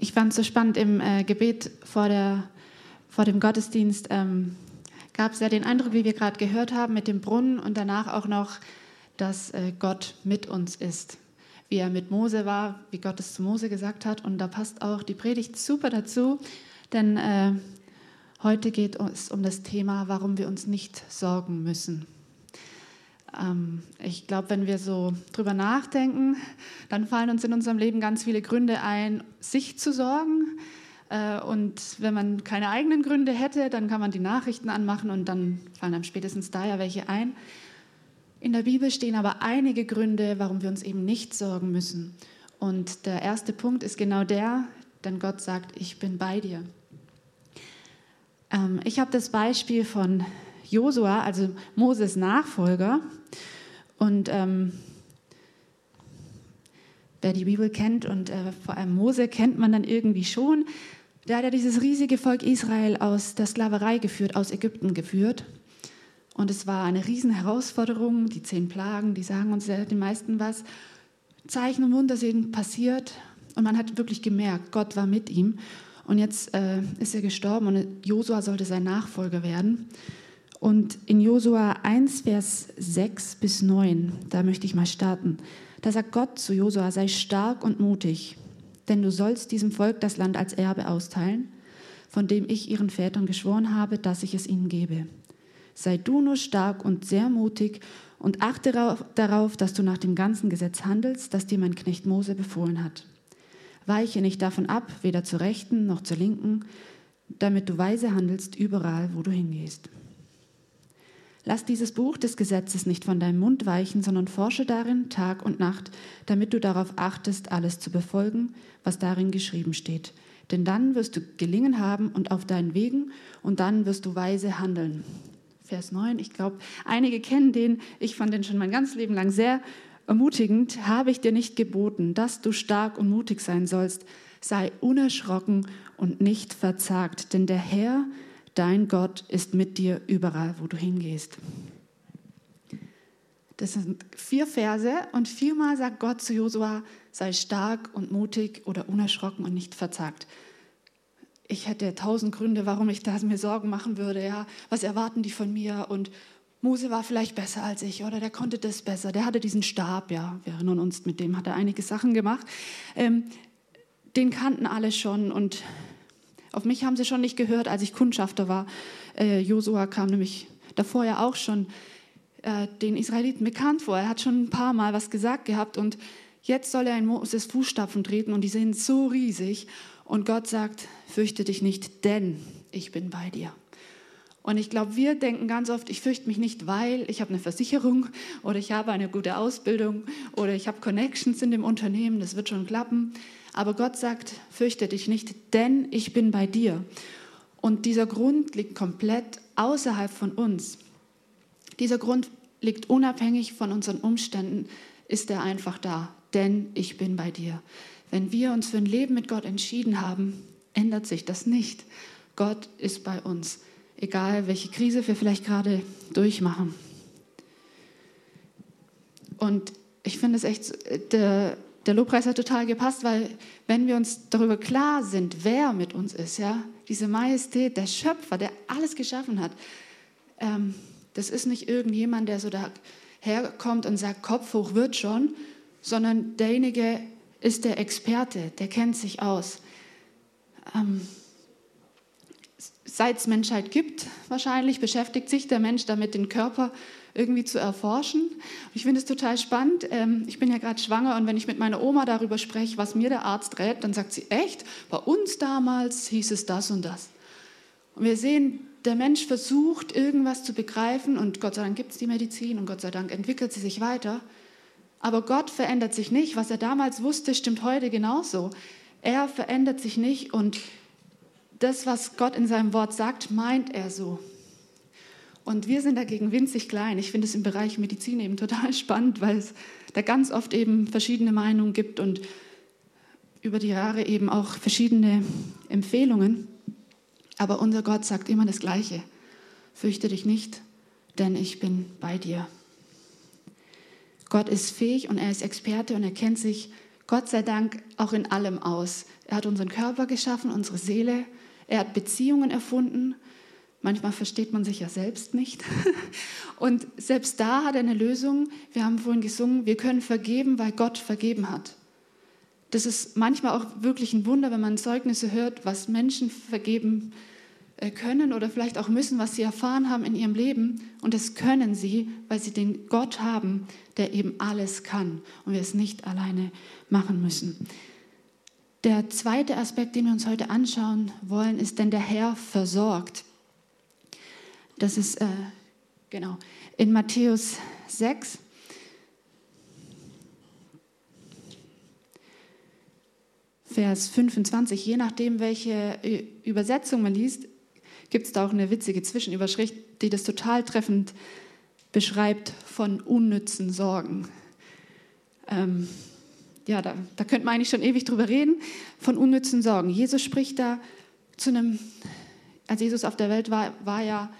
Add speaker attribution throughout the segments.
Speaker 1: ich fand es so spannend im äh, Gebet vor, der, vor dem Gottesdienst. Ähm, gab es ja den Eindruck, wie wir gerade gehört haben, mit dem Brunnen und danach auch noch, dass äh, Gott mit uns ist. Wie er mit Mose war, wie Gott es zu Mose gesagt hat. Und da passt auch die Predigt super dazu, denn äh, heute geht es um das Thema, warum wir uns nicht sorgen müssen. Ähm, ich glaube, wenn wir so drüber nachdenken, dann fallen uns in unserem Leben ganz viele Gründe ein, sich zu sorgen. Äh, und wenn man keine eigenen Gründe hätte, dann kann man die Nachrichten anmachen und dann fallen einem spätestens da ja welche ein. In der Bibel stehen aber einige Gründe, warum wir uns eben nicht sorgen müssen. Und der erste Punkt ist genau der, denn Gott sagt, ich bin bei dir. Ähm, ich habe das Beispiel von Josua, also Moses Nachfolger. Und ähm, wer die Bibel kennt und äh, vor allem Mose kennt man dann irgendwie schon, der hat ja dieses riesige Volk Israel aus der Sklaverei geführt, aus Ägypten geführt. Und es war eine riesen Herausforderung, die zehn Plagen, die sagen uns ja den meisten was. Zeichen und Wunder sind passiert und man hat wirklich gemerkt, Gott war mit ihm. Und jetzt äh, ist er gestorben und Josua sollte sein Nachfolger werden. Und in Josua 1, Vers 6 bis 9, da möchte ich mal starten. Da sagt Gott zu Josua, sei stark und mutig, denn du sollst diesem Volk das Land als Erbe austeilen, von dem ich ihren Vätern geschworen habe, dass ich es ihnen gebe. Sei du nur stark und sehr mutig und achte darauf, dass du nach dem ganzen Gesetz handelst, das dir mein Knecht Mose befohlen hat. Weiche nicht davon ab, weder zur rechten noch zur linken, damit du weise handelst überall, wo du hingehst. Lass dieses Buch des Gesetzes nicht von deinem Mund weichen, sondern forsche darin Tag und Nacht, damit du darauf achtest, alles zu befolgen, was darin geschrieben steht. Denn dann wirst du gelingen haben und auf deinen Wegen und dann wirst du weise handeln. Vers 9, ich glaube, einige kennen den, ich fand den schon mein ganzes Leben lang sehr ermutigend. Habe ich dir nicht geboten, dass du stark und mutig sein sollst? Sei unerschrocken und nicht verzagt, denn der Herr, Dein Gott ist mit dir überall, wo du hingehst. Das sind vier Verse und viermal sagt Gott zu Josua, sei stark und mutig oder unerschrocken und nicht verzagt. Ich hätte tausend Gründe, warum ich da mir Sorgen machen würde. Ja, was erwarten die von mir? Und Mose war vielleicht besser als ich oder der konnte das besser. Der hatte diesen Stab, ja, wir erinnern uns, mit dem hat er einige Sachen gemacht. Ähm, den kannten alle schon und auf mich haben sie schon nicht gehört, als ich Kundschafter war. Äh, Josua kam nämlich davor ja auch schon äh, den Israeliten bekannt vor. Er hat schon ein paar Mal was gesagt gehabt und jetzt soll er in Moses Fußstapfen treten und die sind so riesig. Und Gott sagt, fürchte dich nicht, denn ich bin bei dir. Und ich glaube, wir denken ganz oft, ich fürchte mich nicht, weil ich habe eine Versicherung oder ich habe eine gute Ausbildung oder ich habe Connections in dem Unternehmen, das wird schon klappen. Aber Gott sagt, fürchte dich nicht, denn ich bin bei dir. Und dieser Grund liegt komplett außerhalb von uns. Dieser Grund liegt unabhängig von unseren Umständen, ist er einfach da, denn ich bin bei dir. Wenn wir uns für ein Leben mit Gott entschieden haben, ändert sich das nicht. Gott ist bei uns, egal welche Krise wir vielleicht gerade durchmachen. Und ich finde es echt, der, der Lobpreis hat total gepasst, weil wenn wir uns darüber klar sind, wer mit uns ist, ja, diese Majestät, der Schöpfer, der alles geschaffen hat, ähm, das ist nicht irgendjemand, der so daherkommt und sagt, Kopf hoch wird schon, sondern derjenige ist der Experte, der kennt sich aus. Ähm, Seit es Menschheit gibt, wahrscheinlich beschäftigt sich der Mensch damit, den Körper irgendwie zu erforschen. ich finde es total spannend. Ähm, ich bin ja gerade schwanger und wenn ich mit meiner Oma darüber spreche, was mir der Arzt rät, dann sagt sie, echt, bei uns damals hieß es das und das. Und wir sehen, der Mensch versucht, irgendwas zu begreifen und Gott sei Dank gibt es die Medizin und Gott sei Dank entwickelt sie sich weiter. Aber Gott verändert sich nicht. Was er damals wusste, stimmt heute genauso. Er verändert sich nicht und das, was Gott in seinem Wort sagt, meint er so. Und wir sind dagegen winzig klein. Ich finde es im Bereich Medizin eben total spannend, weil es da ganz oft eben verschiedene Meinungen gibt und über die Jahre eben auch verschiedene Empfehlungen. Aber unser Gott sagt immer das Gleiche. Fürchte dich nicht, denn ich bin bei dir. Gott ist fähig und er ist Experte und er kennt sich Gott sei Dank auch in allem aus. Er hat unseren Körper geschaffen, unsere Seele. Er hat Beziehungen erfunden. Manchmal versteht man sich ja selbst nicht. Und selbst da hat er eine Lösung. Wir haben vorhin gesungen, wir können vergeben, weil Gott vergeben hat. Das ist manchmal auch wirklich ein Wunder, wenn man Zeugnisse hört, was Menschen vergeben äh, können oder vielleicht auch müssen, was sie erfahren haben in ihrem Leben. Und das können sie, weil sie den Gott haben, der eben alles kann und wir es nicht alleine machen müssen. Der zweite Aspekt, den wir uns heute anschauen wollen, ist, denn der Herr versorgt. Das ist äh, genau in Matthäus 6. Vers 25, je nachdem, welche Übersetzung man liest, gibt es da auch eine witzige Zwischenüberschrift, die das total treffend beschreibt von unnützen Sorgen. Ähm, ja, da, da könnte man eigentlich schon ewig drüber reden, von unnützen Sorgen. Jesus spricht da zu einem, als Jesus auf der Welt war, war ja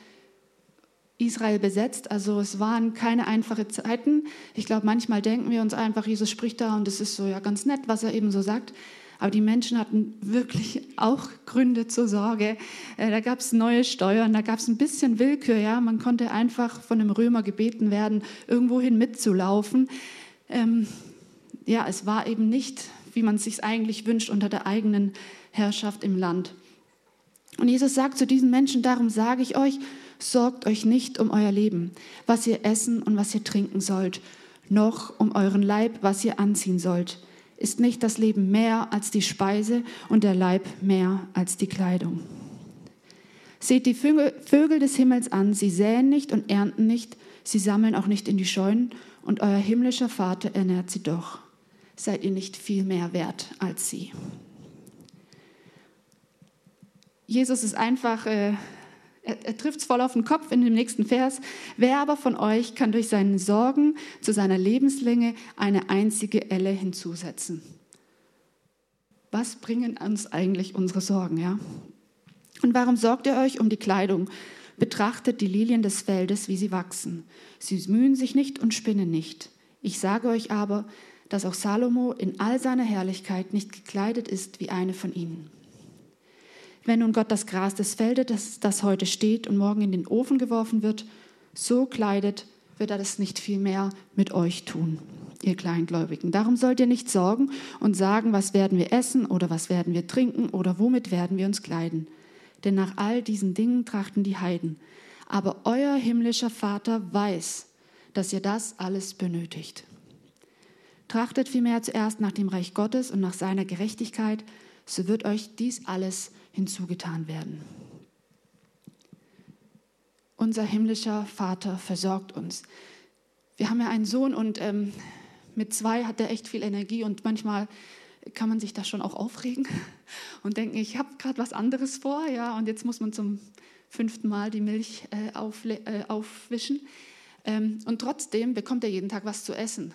Speaker 1: Israel besetzt, also es waren keine einfachen Zeiten. Ich glaube, manchmal denken wir uns einfach, Jesus spricht da und es ist so ja ganz nett, was er eben so sagt. Aber die Menschen hatten wirklich auch Gründe zur Sorge. Äh, da gab es neue Steuern, da gab es ein bisschen Willkür. Ja? Man konnte einfach von einem Römer gebeten werden, irgendwohin mitzulaufen. Ähm, ja, es war eben nicht, wie man es sich eigentlich wünscht, unter der eigenen Herrschaft im Land. Und Jesus sagt zu diesen Menschen, darum sage ich euch, sorgt euch nicht um euer Leben, was ihr essen und was ihr trinken sollt, noch um euren Leib, was ihr anziehen sollt. Ist nicht das Leben mehr als die Speise und der Leib mehr als die Kleidung? Seht die Vögel des Himmels an, sie säen nicht und ernten nicht, sie sammeln auch nicht in die Scheunen, und euer himmlischer Vater ernährt sie doch. Seid ihr nicht viel mehr wert als sie? Jesus ist einfach äh, er, er trifft es voll auf den Kopf in dem nächsten Vers. Wer aber von euch kann durch seine Sorgen zu seiner Lebenslänge eine einzige Elle hinzusetzen? Was bringen uns eigentlich unsere Sorgen, ja? Und warum sorgt ihr euch um die Kleidung? Betrachtet die Lilien des Feldes, wie sie wachsen. Sie mühen sich nicht und spinnen nicht. Ich sage euch aber, dass auch Salomo in all seiner Herrlichkeit nicht gekleidet ist wie eine von ihnen. Wenn nun Gott das Gras des Feldes, das, das heute steht und morgen in den Ofen geworfen wird, so kleidet, wird er das nicht viel mehr mit euch tun, ihr Kleingläubigen. Darum sollt ihr nicht sorgen und sagen, was werden wir essen oder was werden wir trinken oder womit werden wir uns kleiden. Denn nach all diesen Dingen trachten die Heiden. Aber euer himmlischer Vater weiß, dass ihr das alles benötigt. Trachtet vielmehr zuerst nach dem Reich Gottes und nach seiner Gerechtigkeit, so wird euch dies alles hinzugetan werden. Unser himmlischer Vater versorgt uns. Wir haben ja einen Sohn und ähm, mit zwei hat er echt viel Energie und manchmal kann man sich da schon auch aufregen und denken, ich habe gerade was anderes vor, ja, und jetzt muss man zum fünften Mal die Milch äh, äh, aufwischen. Ähm, und trotzdem bekommt er jeden Tag was zu essen.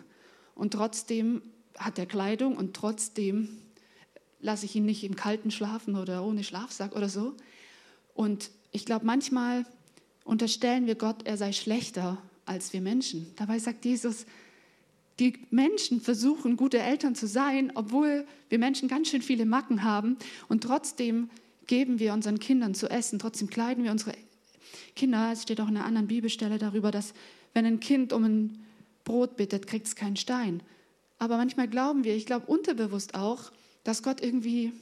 Speaker 1: Und trotzdem hat er Kleidung und trotzdem lasse ich ihn nicht im Kalten schlafen oder ohne Schlafsack oder so. Und ich glaube, manchmal unterstellen wir Gott, er sei schlechter als wir Menschen. Dabei sagt Jesus, die Menschen versuchen, gute Eltern zu sein, obwohl wir Menschen ganz schön viele Macken haben. Und trotzdem geben wir unseren Kindern zu essen, trotzdem kleiden wir unsere Kinder. Es steht auch in einer anderen Bibelstelle darüber, dass wenn ein Kind um ein Brot bittet, kriegt es keinen Stein. Aber manchmal glauben wir, ich glaube unterbewusst auch, dass Gott irgendwie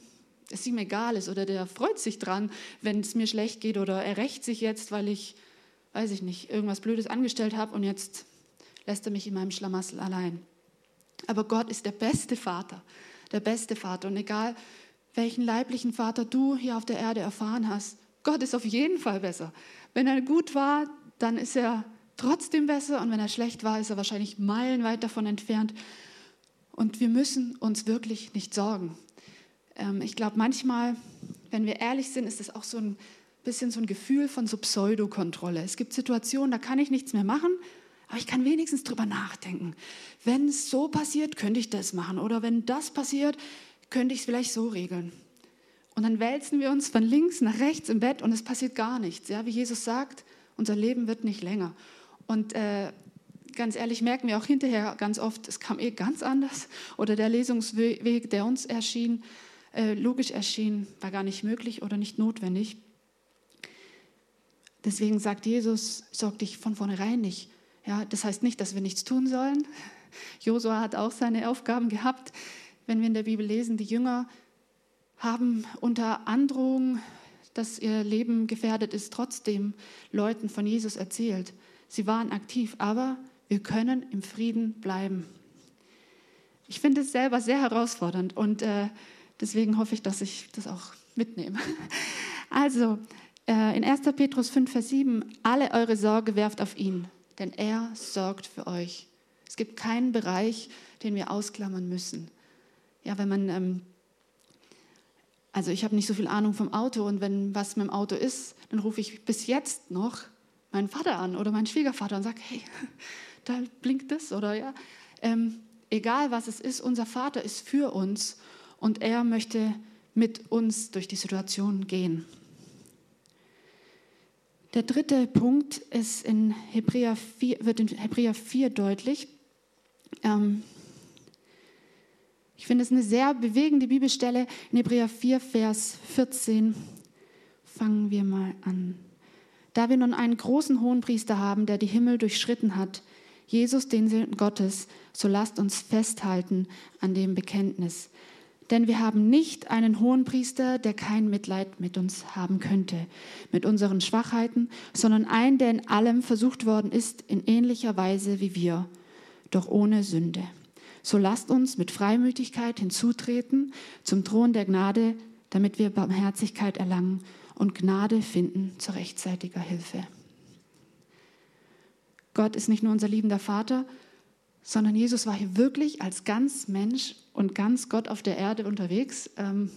Speaker 1: es ihm egal ist oder der freut sich dran, wenn es mir schlecht geht oder er rächt sich jetzt, weil ich, weiß ich nicht, irgendwas Blödes angestellt habe und jetzt lässt er mich in meinem Schlamassel allein. Aber Gott ist der beste Vater, der beste Vater. Und egal, welchen leiblichen Vater du hier auf der Erde erfahren hast, Gott ist auf jeden Fall besser. Wenn er gut war, dann ist er trotzdem besser und wenn er schlecht war, ist er wahrscheinlich meilenweit davon entfernt. Und wir müssen uns wirklich nicht sorgen. Ähm, ich glaube, manchmal, wenn wir ehrlich sind, ist es auch so ein bisschen so ein Gefühl von so Pseudokontrolle. Es gibt Situationen, da kann ich nichts mehr machen, aber ich kann wenigstens drüber nachdenken. Wenn es so passiert, könnte ich das machen. Oder wenn das passiert, könnte ich es vielleicht so regeln. Und dann wälzen wir uns von links nach rechts im Bett und es passiert gar nichts. Ja, wie Jesus sagt, unser Leben wird nicht länger. Und äh, ganz ehrlich, merken wir auch hinterher ganz oft, es kam eh ganz anders. Oder der Lesungsweg, der uns erschien, äh, logisch erschien, war gar nicht möglich oder nicht notwendig. Deswegen sagt Jesus, sorg dich von vornherein nicht. Ja, das heißt nicht, dass wir nichts tun sollen. Josua hat auch seine Aufgaben gehabt. Wenn wir in der Bibel lesen, die Jünger haben unter Androhung, dass ihr Leben gefährdet ist, trotzdem Leuten von Jesus erzählt. Sie waren aktiv, aber wir können im Frieden bleiben. Ich finde es selber sehr herausfordernd und äh, deswegen hoffe ich, dass ich das auch mitnehme. Also, äh, in 1. Petrus 5, Vers 7, alle eure Sorge werft auf ihn, denn er sorgt für euch. Es gibt keinen Bereich, den wir ausklammern müssen. Ja, wenn man, ähm, also ich habe nicht so viel Ahnung vom Auto und wenn was mit dem Auto ist, dann rufe ich bis jetzt noch meinen Vater an oder meinen Schwiegervater und sage, hey, da blinkt das oder ja. Ähm, egal was es ist, unser Vater ist für uns und er möchte mit uns durch die Situation gehen. Der dritte Punkt ist in Hebräer 4, wird in Hebräer 4 deutlich. Ähm, ich finde es eine sehr bewegende Bibelstelle. In Hebräer 4, Vers 14 fangen wir mal an. Da wir nun einen großen Hohenpriester haben, der die Himmel durchschritten hat, Jesus, den Sohn Gottes, so lasst uns festhalten an dem Bekenntnis. Denn wir haben nicht einen hohen Priester, der kein Mitleid mit uns haben könnte, mit unseren Schwachheiten, sondern einen, der in allem versucht worden ist, in ähnlicher Weise wie wir, doch ohne Sünde. So lasst uns mit Freimütigkeit hinzutreten zum Thron der Gnade, damit wir Barmherzigkeit erlangen und Gnade finden zur rechtzeitiger Hilfe. Gott ist nicht nur unser liebender Vater, sondern Jesus war hier wirklich als ganz Mensch und ganz Gott auf der Erde unterwegs, ähm,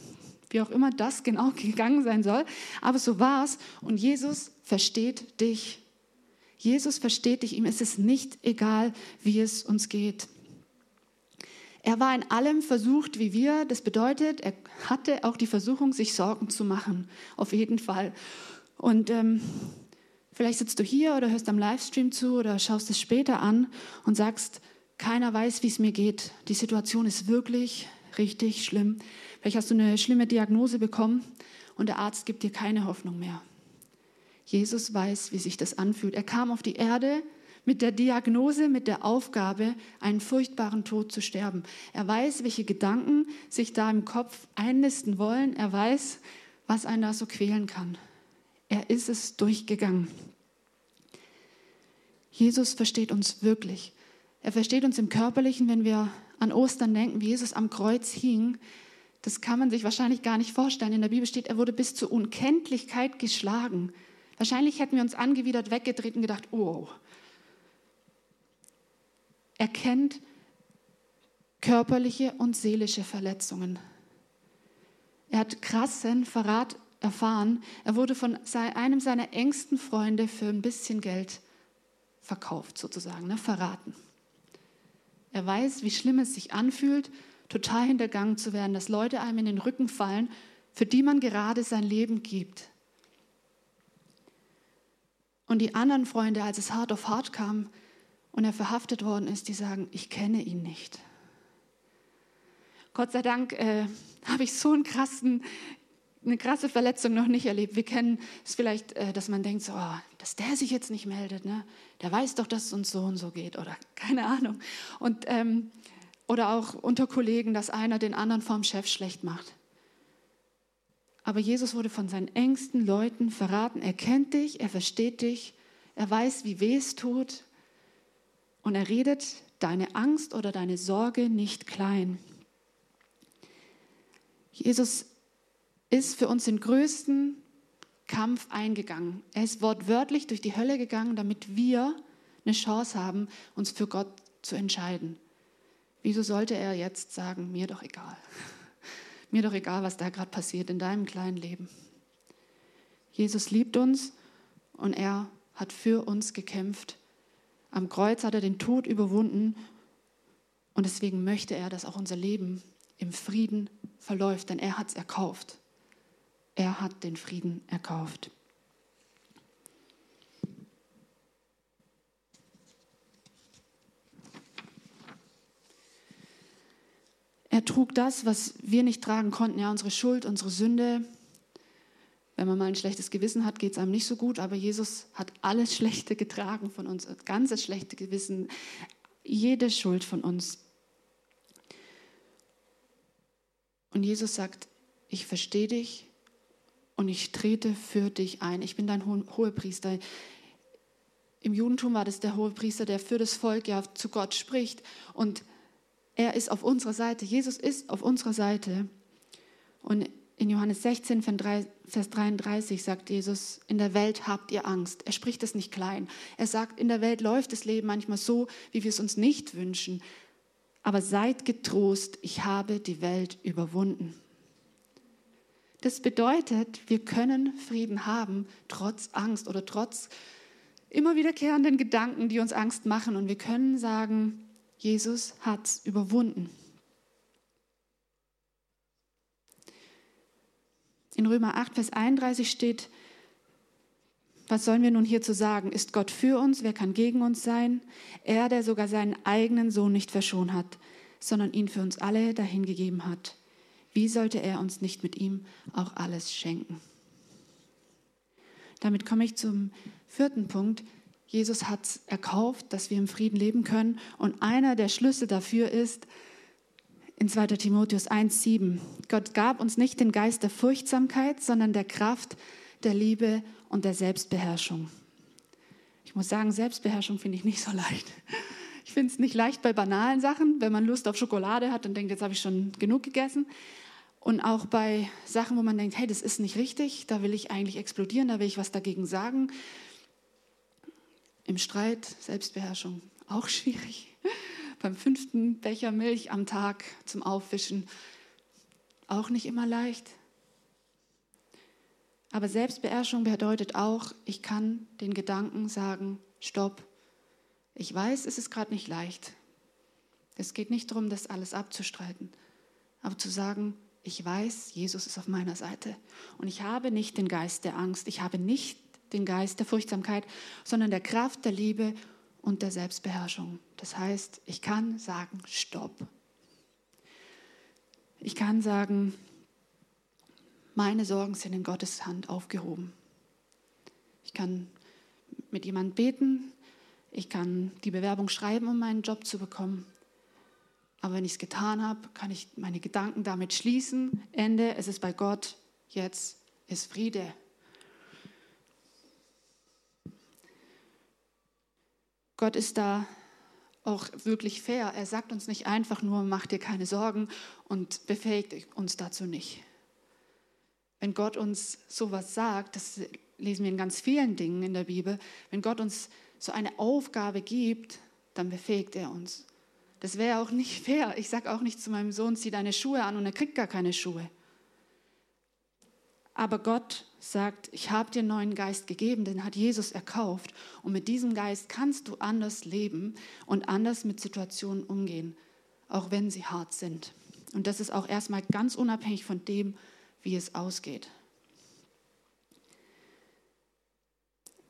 Speaker 1: wie auch immer das genau gegangen sein soll. Aber so war es und Jesus versteht dich. Jesus versteht dich, ihm ist es nicht egal, wie es uns geht. Er war in allem versucht wie wir. Das bedeutet, er hatte auch die Versuchung, sich Sorgen zu machen. Auf jeden Fall. Und ähm, vielleicht sitzt du hier oder hörst am Livestream zu oder schaust es später an und sagst, keiner weiß, wie es mir geht. Die Situation ist wirklich richtig schlimm. Vielleicht hast du eine schlimme Diagnose bekommen und der Arzt gibt dir keine Hoffnung mehr. Jesus weiß, wie sich das anfühlt. Er kam auf die Erde mit der Diagnose, mit der Aufgabe, einen furchtbaren Tod zu sterben. Er weiß, welche Gedanken sich da im Kopf einnisten wollen. Er weiß, was einen da so quälen kann. Er ist es durchgegangen. Jesus versteht uns wirklich. Er versteht uns im Körperlichen, wenn wir an Ostern denken, wie Jesus am Kreuz hing. Das kann man sich wahrscheinlich gar nicht vorstellen. In der Bibel steht, er wurde bis zur Unkenntlichkeit geschlagen. Wahrscheinlich hätten wir uns angewidert weggedreht und gedacht, oh. Er kennt körperliche und seelische Verletzungen. Er hat krassen Verrat erfahren. Er wurde von einem seiner engsten Freunde für ein bisschen Geld verkauft, sozusagen, ne, verraten. Er weiß, wie schlimm es sich anfühlt, total hintergangen zu werden, dass Leute einem in den Rücken fallen, für die man gerade sein Leben gibt. Und die anderen Freunde, als es hart auf hart kam und er verhaftet worden ist, die sagen, ich kenne ihn nicht. Gott sei Dank äh, habe ich so einen krassen eine krasse Verletzung noch nicht erlebt. Wir kennen es vielleicht, äh, dass man denkt, so, oh, dass der sich jetzt nicht meldet, ne? der weiß doch, dass es uns so und so geht oder keine Ahnung. Und, ähm, oder auch unter Kollegen, dass einer den anderen vom Chef schlecht macht. Aber Jesus wurde von seinen engsten Leuten verraten. Er kennt dich, er versteht dich, er weiß, wie weh es tut und er redet deine Angst oder deine Sorge nicht klein. Jesus ist für uns den größten Kampf eingegangen. Er ist wortwörtlich durch die Hölle gegangen, damit wir eine Chance haben, uns für Gott zu entscheiden. Wieso sollte er jetzt sagen, mir doch egal. Mir doch egal, was da gerade passiert in deinem kleinen Leben. Jesus liebt uns und er hat für uns gekämpft. Am Kreuz hat er den Tod überwunden und deswegen möchte er, dass auch unser Leben im Frieden verläuft, denn er hat es erkauft. Er hat den Frieden erkauft. Er trug das, was wir nicht tragen konnten, ja, unsere Schuld, unsere Sünde. Wenn man mal ein schlechtes Gewissen hat, geht es einem nicht so gut, aber Jesus hat alles Schlechte getragen von uns, ganzes schlechte Gewissen, jede Schuld von uns. Und Jesus sagt, ich verstehe dich, und ich trete für dich ein. Ich bin dein Hohepriester. Im Judentum war das der Hohepriester, der für das Volk ja zu Gott spricht. Und er ist auf unserer Seite. Jesus ist auf unserer Seite. Und in Johannes 16, Vers 33 sagt Jesus, in der Welt habt ihr Angst. Er spricht es nicht klein. Er sagt, in der Welt läuft das Leben manchmal so, wie wir es uns nicht wünschen. Aber seid getrost, ich habe die Welt überwunden. Das bedeutet, wir können Frieden haben, trotz Angst oder trotz immer wiederkehrenden Gedanken, die uns Angst machen. Und wir können sagen, Jesus hat es überwunden. In Römer 8, Vers 31 steht, was sollen wir nun hierzu sagen? Ist Gott für uns? Wer kann gegen uns sein? Er, der sogar seinen eigenen Sohn nicht verschont hat, sondern ihn für uns alle dahingegeben hat. Wie sollte er uns nicht mit ihm auch alles schenken? Damit komme ich zum vierten Punkt. Jesus hat erkauft, dass wir im Frieden leben können. Und einer der Schlüssel dafür ist in 2 Timotheus 1,7. Gott gab uns nicht den Geist der Furchtsamkeit, sondern der Kraft, der Liebe und der Selbstbeherrschung. Ich muss sagen, Selbstbeherrschung finde ich nicht so leicht. Ich finde es nicht leicht bei banalen Sachen, wenn man Lust auf Schokolade hat und denkt, jetzt habe ich schon genug gegessen. Und auch bei Sachen, wo man denkt, hey, das ist nicht richtig, da will ich eigentlich explodieren, da will ich was dagegen sagen. Im Streit, Selbstbeherrschung, auch schwierig. Beim fünften Becher Milch am Tag zum Aufwischen, auch nicht immer leicht. Aber Selbstbeherrschung bedeutet auch, ich kann den Gedanken sagen, stopp. Ich weiß, es ist gerade nicht leicht. Es geht nicht darum, das alles abzustreiten, aber zu sagen, ich weiß, Jesus ist auf meiner Seite. Und ich habe nicht den Geist der Angst, ich habe nicht den Geist der Furchtsamkeit, sondern der Kraft, der Liebe und der Selbstbeherrschung. Das heißt, ich kann sagen, stopp. Ich kann sagen, meine Sorgen sind in Gottes Hand aufgehoben. Ich kann mit jemandem beten, ich kann die Bewerbung schreiben, um meinen Job zu bekommen. Aber wenn ich es getan habe, kann ich meine Gedanken damit schließen. Ende, es ist bei Gott, jetzt ist Friede. Gott ist da auch wirklich fair. Er sagt uns nicht einfach nur, mach dir keine Sorgen und befähigt uns dazu nicht. Wenn Gott uns sowas sagt, das lesen wir in ganz vielen Dingen in der Bibel, wenn Gott uns so eine Aufgabe gibt, dann befähigt er uns. Das wäre auch nicht fair. Ich sage auch nicht zu meinem Sohn, zieh deine Schuhe an und er kriegt gar keine Schuhe. Aber Gott sagt, ich habe dir einen neuen Geist gegeben, den hat Jesus erkauft. Und mit diesem Geist kannst du anders leben und anders mit Situationen umgehen, auch wenn sie hart sind. Und das ist auch erstmal ganz unabhängig von dem, wie es ausgeht.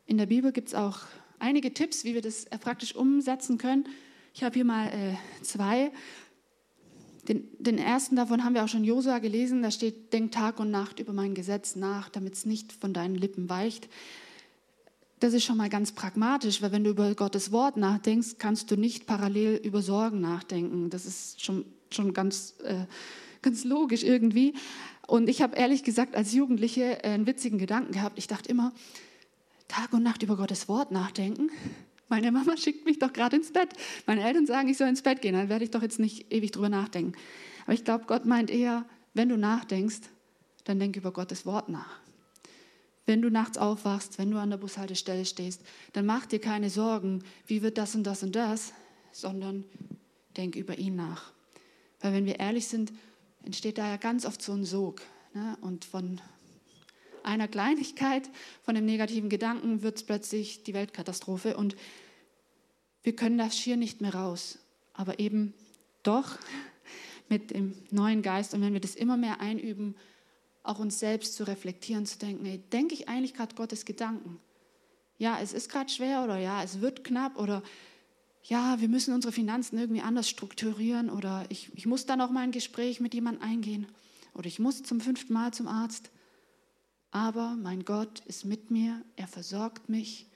Speaker 1: In der Bibel gibt es auch einige Tipps, wie wir das praktisch umsetzen können. Ich habe hier mal äh, zwei. Den, den, ersten davon haben wir auch schon Josua gelesen. Da steht: Denk Tag und Nacht über mein Gesetz nach, damit es nicht von deinen Lippen weicht. Das ist schon mal ganz pragmatisch, weil wenn du über Gottes Wort nachdenkst, kannst du nicht parallel über Sorgen nachdenken. Das ist schon, schon ganz, äh, ganz logisch irgendwie. Und ich habe ehrlich gesagt als Jugendliche einen witzigen Gedanken gehabt. Ich dachte immer, Tag und Nacht über Gottes Wort nachdenken. Meine Mama schickt mich doch gerade ins Bett. Meine Eltern sagen, ich soll ins Bett gehen, dann werde ich doch jetzt nicht ewig drüber nachdenken. Aber ich glaube, Gott meint eher, wenn du nachdenkst, dann denk über Gottes Wort nach. Wenn du nachts aufwachst, wenn du an der Bushaltestelle stehst, dann mach dir keine Sorgen, wie wird das und das und das, sondern denk über ihn nach. Weil wenn wir ehrlich sind, entsteht da ja ganz oft so ein Sog. Ne? Und von einer Kleinigkeit, von dem negativen Gedanken wird es plötzlich die Weltkatastrophe und wir können das schier nicht mehr raus. Aber eben doch mit dem neuen Geist und wenn wir das immer mehr einüben, auch uns selbst zu reflektieren, zu denken, hey, denke ich eigentlich gerade Gottes Gedanken? Ja, es ist gerade schwer oder ja, es wird knapp oder ja, wir müssen unsere Finanzen irgendwie anders strukturieren oder ich, ich muss dann auch mal ein Gespräch mit jemandem eingehen oder ich muss zum fünften Mal zum Arzt. Aber mein Gott ist mit mir, er versorgt mich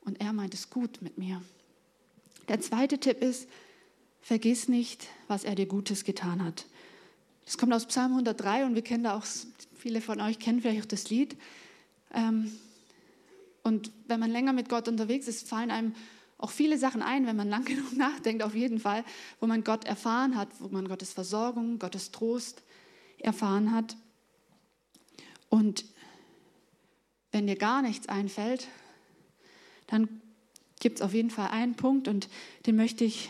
Speaker 1: und er meint es gut mit mir. Der zweite Tipp ist, vergiss nicht, was er dir Gutes getan hat. Das kommt aus Psalm 103 und wir kennen da auch, viele von euch kennen vielleicht auch das Lied. Ähm, und wenn man länger mit Gott unterwegs ist, fallen einem auch viele Sachen ein, wenn man lang genug nachdenkt, auf jeden Fall, wo man Gott erfahren hat, wo man Gottes Versorgung, Gottes Trost erfahren hat. Und wenn dir gar nichts einfällt, dann gibt es auf jeden Fall einen Punkt und den möchte ich,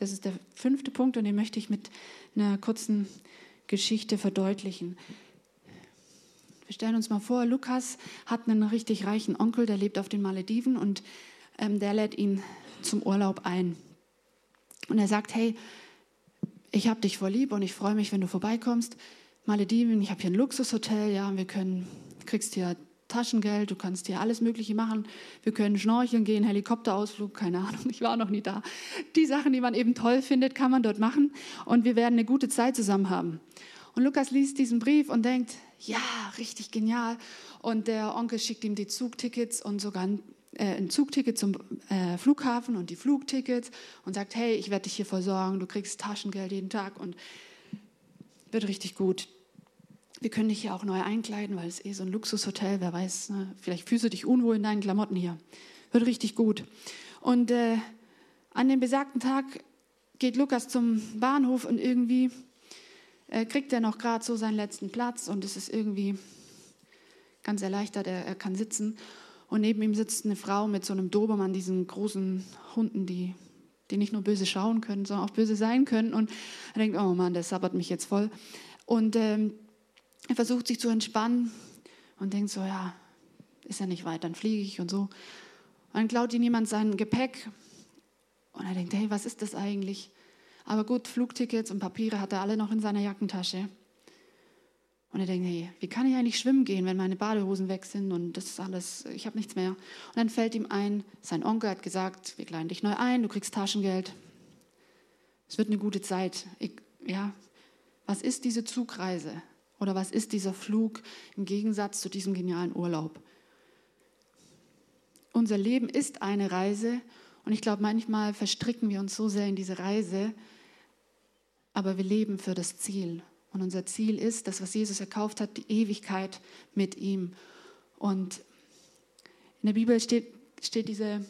Speaker 1: das ist der fünfte Punkt und den möchte ich mit einer kurzen Geschichte verdeutlichen. Wir stellen uns mal vor, Lukas hat einen richtig reichen Onkel, der lebt auf den Malediven und ähm, der lädt ihn zum Urlaub ein. Und er sagt, hey, ich habe dich voll lieb und ich freue mich, wenn du vorbeikommst. Malediven, ich habe hier ein Luxushotel, ja, wir können, kriegst hier Taschengeld, du kannst hier alles Mögliche machen. Wir können schnorcheln gehen, Helikopterausflug, keine Ahnung, ich war noch nie da. Die Sachen, die man eben toll findet, kann man dort machen und wir werden eine gute Zeit zusammen haben. Und Lukas liest diesen Brief und denkt, ja, richtig genial. Und der Onkel schickt ihm die Zugtickets und sogar ein äh, ein Zugticket zum äh, Flughafen und die Flugtickets und sagt, hey, ich werde dich hier versorgen, du kriegst Taschengeld jeden Tag und wird richtig gut. Wir können dich hier auch neu einkleiden, weil es eh so ein Luxushotel, wer weiß, ne? vielleicht fühlst du dich unwohl in deinen Klamotten hier. Wird richtig gut. Und äh, an dem besagten Tag geht Lukas zum Bahnhof und irgendwie äh, kriegt er noch gerade so seinen letzten Platz und es ist irgendwie ganz erleichtert, er, er kann sitzen. Und neben ihm sitzt eine Frau mit so einem Dobermann, diesen großen Hunden, die, die nicht nur böse schauen können, sondern auch böse sein können. Und er denkt, oh Mann, der sabbert mich jetzt voll. Und ähm, er versucht sich zu entspannen und denkt so, ja, ist ja nicht weit, dann fliege ich und so. Und dann klaut ihm jemand sein Gepäck und er denkt, hey, was ist das eigentlich? Aber gut, Flugtickets und Papiere hat er alle noch in seiner Jackentasche. Und er denkt, hey, wie kann ich eigentlich schwimmen gehen, wenn meine Badehosen weg sind und das ist alles, ich habe nichts mehr. Und dann fällt ihm ein, sein Onkel hat gesagt, wir kleiden dich neu ein, du kriegst Taschengeld. Es wird eine gute Zeit. Ich, ja, was ist diese Zugreise oder was ist dieser Flug im Gegensatz zu diesem genialen Urlaub? Unser Leben ist eine Reise und ich glaube, manchmal verstricken wir uns so sehr in diese Reise, aber wir leben für das Ziel. Und unser Ziel ist, das, was Jesus erkauft hat, die Ewigkeit mit ihm. Und in der Bibel steht, steht diese,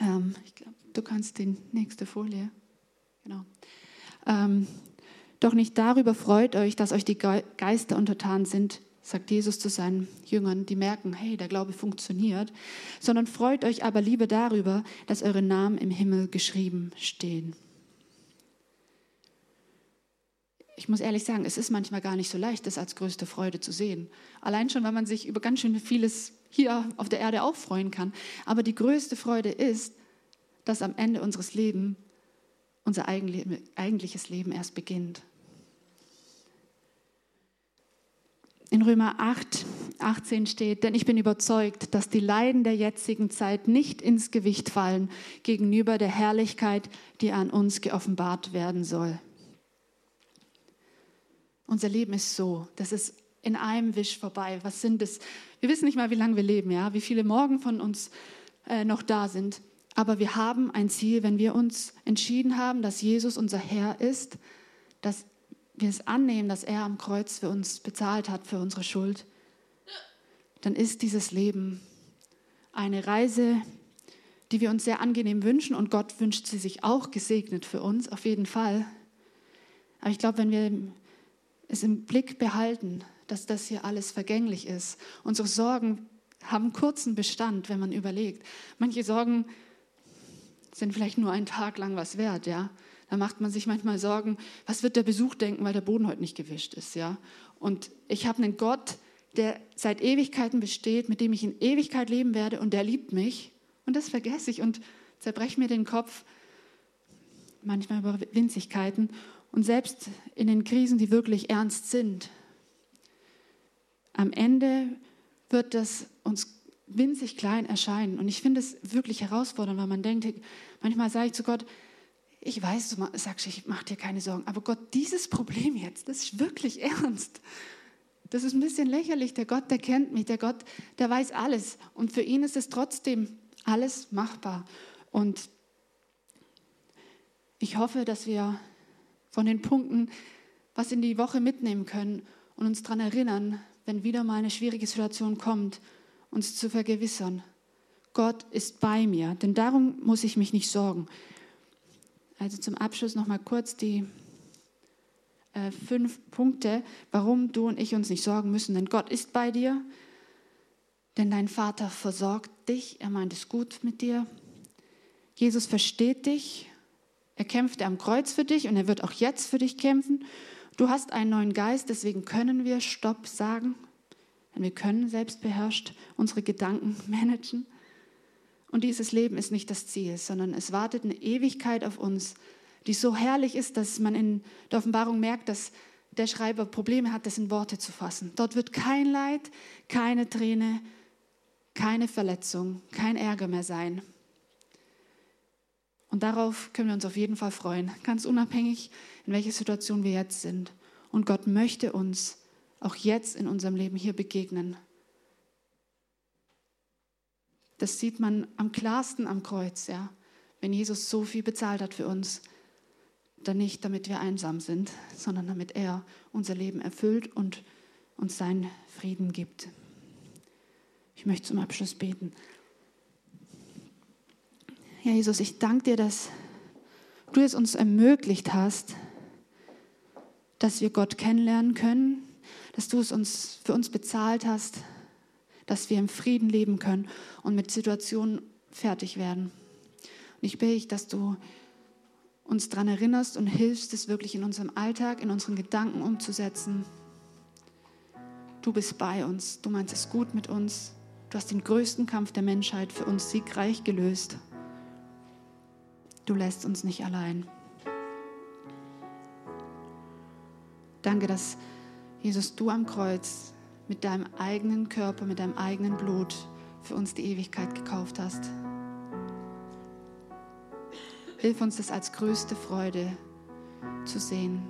Speaker 1: ähm, ich glaube, du kannst die nächste Folie, genau. Ähm, doch nicht darüber freut euch, dass euch die Geister untertan sind, sagt Jesus zu seinen Jüngern, die merken, hey, der Glaube funktioniert, sondern freut euch aber lieber darüber, dass eure Namen im Himmel geschrieben stehen. ich muss ehrlich sagen, es ist manchmal gar nicht so leicht, das als größte Freude zu sehen. Allein schon, weil man sich über ganz schön vieles hier auf der Erde auch freuen kann. Aber die größte Freude ist, dass am Ende unseres Lebens unser eigentliches Leben erst beginnt. In Römer 8, 18 steht, denn ich bin überzeugt, dass die Leiden der jetzigen Zeit nicht ins Gewicht fallen gegenüber der Herrlichkeit, die an uns geoffenbart werden soll. Unser Leben ist so, das ist in einem Wisch vorbei. Was sind es? Wir wissen nicht mal, wie lange wir leben, ja, wie viele morgen von uns äh, noch da sind. Aber wir haben ein Ziel, wenn wir uns entschieden haben, dass Jesus unser Herr ist, dass wir es annehmen, dass er am Kreuz für uns bezahlt hat, für unsere Schuld, dann ist dieses Leben eine Reise, die wir uns sehr angenehm wünschen und Gott wünscht sie sich auch gesegnet für uns, auf jeden Fall. Aber ich glaube, wenn wir es im Blick behalten, dass das hier alles vergänglich ist. Unsere Sorgen haben kurzen Bestand, wenn man überlegt. Manche Sorgen sind vielleicht nur einen Tag lang was wert, ja. Da macht man sich manchmal Sorgen, was wird der Besuch denken, weil der Boden heute nicht gewischt ist, ja. Und ich habe einen Gott, der seit Ewigkeiten besteht, mit dem ich in Ewigkeit leben werde und der liebt mich. Und das vergesse ich und zerbreche mir den Kopf manchmal über Winzigkeiten und selbst in den Krisen, die wirklich ernst sind, am Ende wird das uns winzig klein erscheinen. Und ich finde es wirklich herausfordernd, weil man denkt, manchmal sage ich zu Gott, ich weiß, du sagst, ich mache dir keine Sorgen, aber Gott, dieses Problem jetzt, das ist wirklich ernst. Das ist ein bisschen lächerlich. Der Gott, der kennt mich, der Gott, der weiß alles. Und für ihn ist es trotzdem alles machbar. Und ich hoffe, dass wir von den Punkten was in die Woche mitnehmen können und uns daran erinnern, wenn wieder mal eine schwierige Situation kommt, uns zu vergewissern. Gott ist bei mir, denn darum muss ich mich nicht sorgen. Also zum Abschluss noch mal kurz die äh, fünf Punkte, warum du und ich uns nicht sorgen müssen. Denn Gott ist bei dir, denn dein Vater versorgt dich, er meint es gut mit dir. Jesus versteht dich, er kämpfte am Kreuz für dich und er wird auch jetzt für dich kämpfen. Du hast einen neuen Geist, deswegen können wir Stopp sagen. Denn wir können selbstbeherrscht unsere Gedanken managen. Und dieses Leben ist nicht das Ziel, sondern es wartet eine Ewigkeit auf uns, die so herrlich ist, dass man in der Offenbarung merkt, dass der Schreiber Probleme hat, das in Worte zu fassen. Dort wird kein Leid, keine Träne, keine Verletzung, kein Ärger mehr sein. Und darauf können wir uns auf jeden Fall freuen, ganz unabhängig, in welcher Situation wir jetzt sind. Und Gott möchte uns auch jetzt in unserem Leben hier begegnen. Das sieht man am klarsten am Kreuz, ja. Wenn Jesus so viel bezahlt hat für uns, dann nicht, damit wir einsam sind, sondern damit er unser Leben erfüllt und uns seinen Frieden gibt. Ich möchte zum Abschluss beten. Ja, Jesus, ich danke dir, dass du es uns ermöglicht hast, dass wir Gott kennenlernen können, dass du es uns für uns bezahlt hast, dass wir im Frieden leben können und mit Situationen fertig werden. Und ich bitte dich, dass du uns daran erinnerst und hilfst, es wirklich in unserem Alltag, in unseren Gedanken umzusetzen. Du bist bei uns, du meinst es gut mit uns, du hast den größten Kampf der Menschheit für uns siegreich gelöst. Du lässt uns nicht allein. Danke, dass Jesus, du am Kreuz mit deinem eigenen Körper, mit deinem eigenen Blut für uns die Ewigkeit gekauft hast. Hilf uns das als größte Freude zu sehen.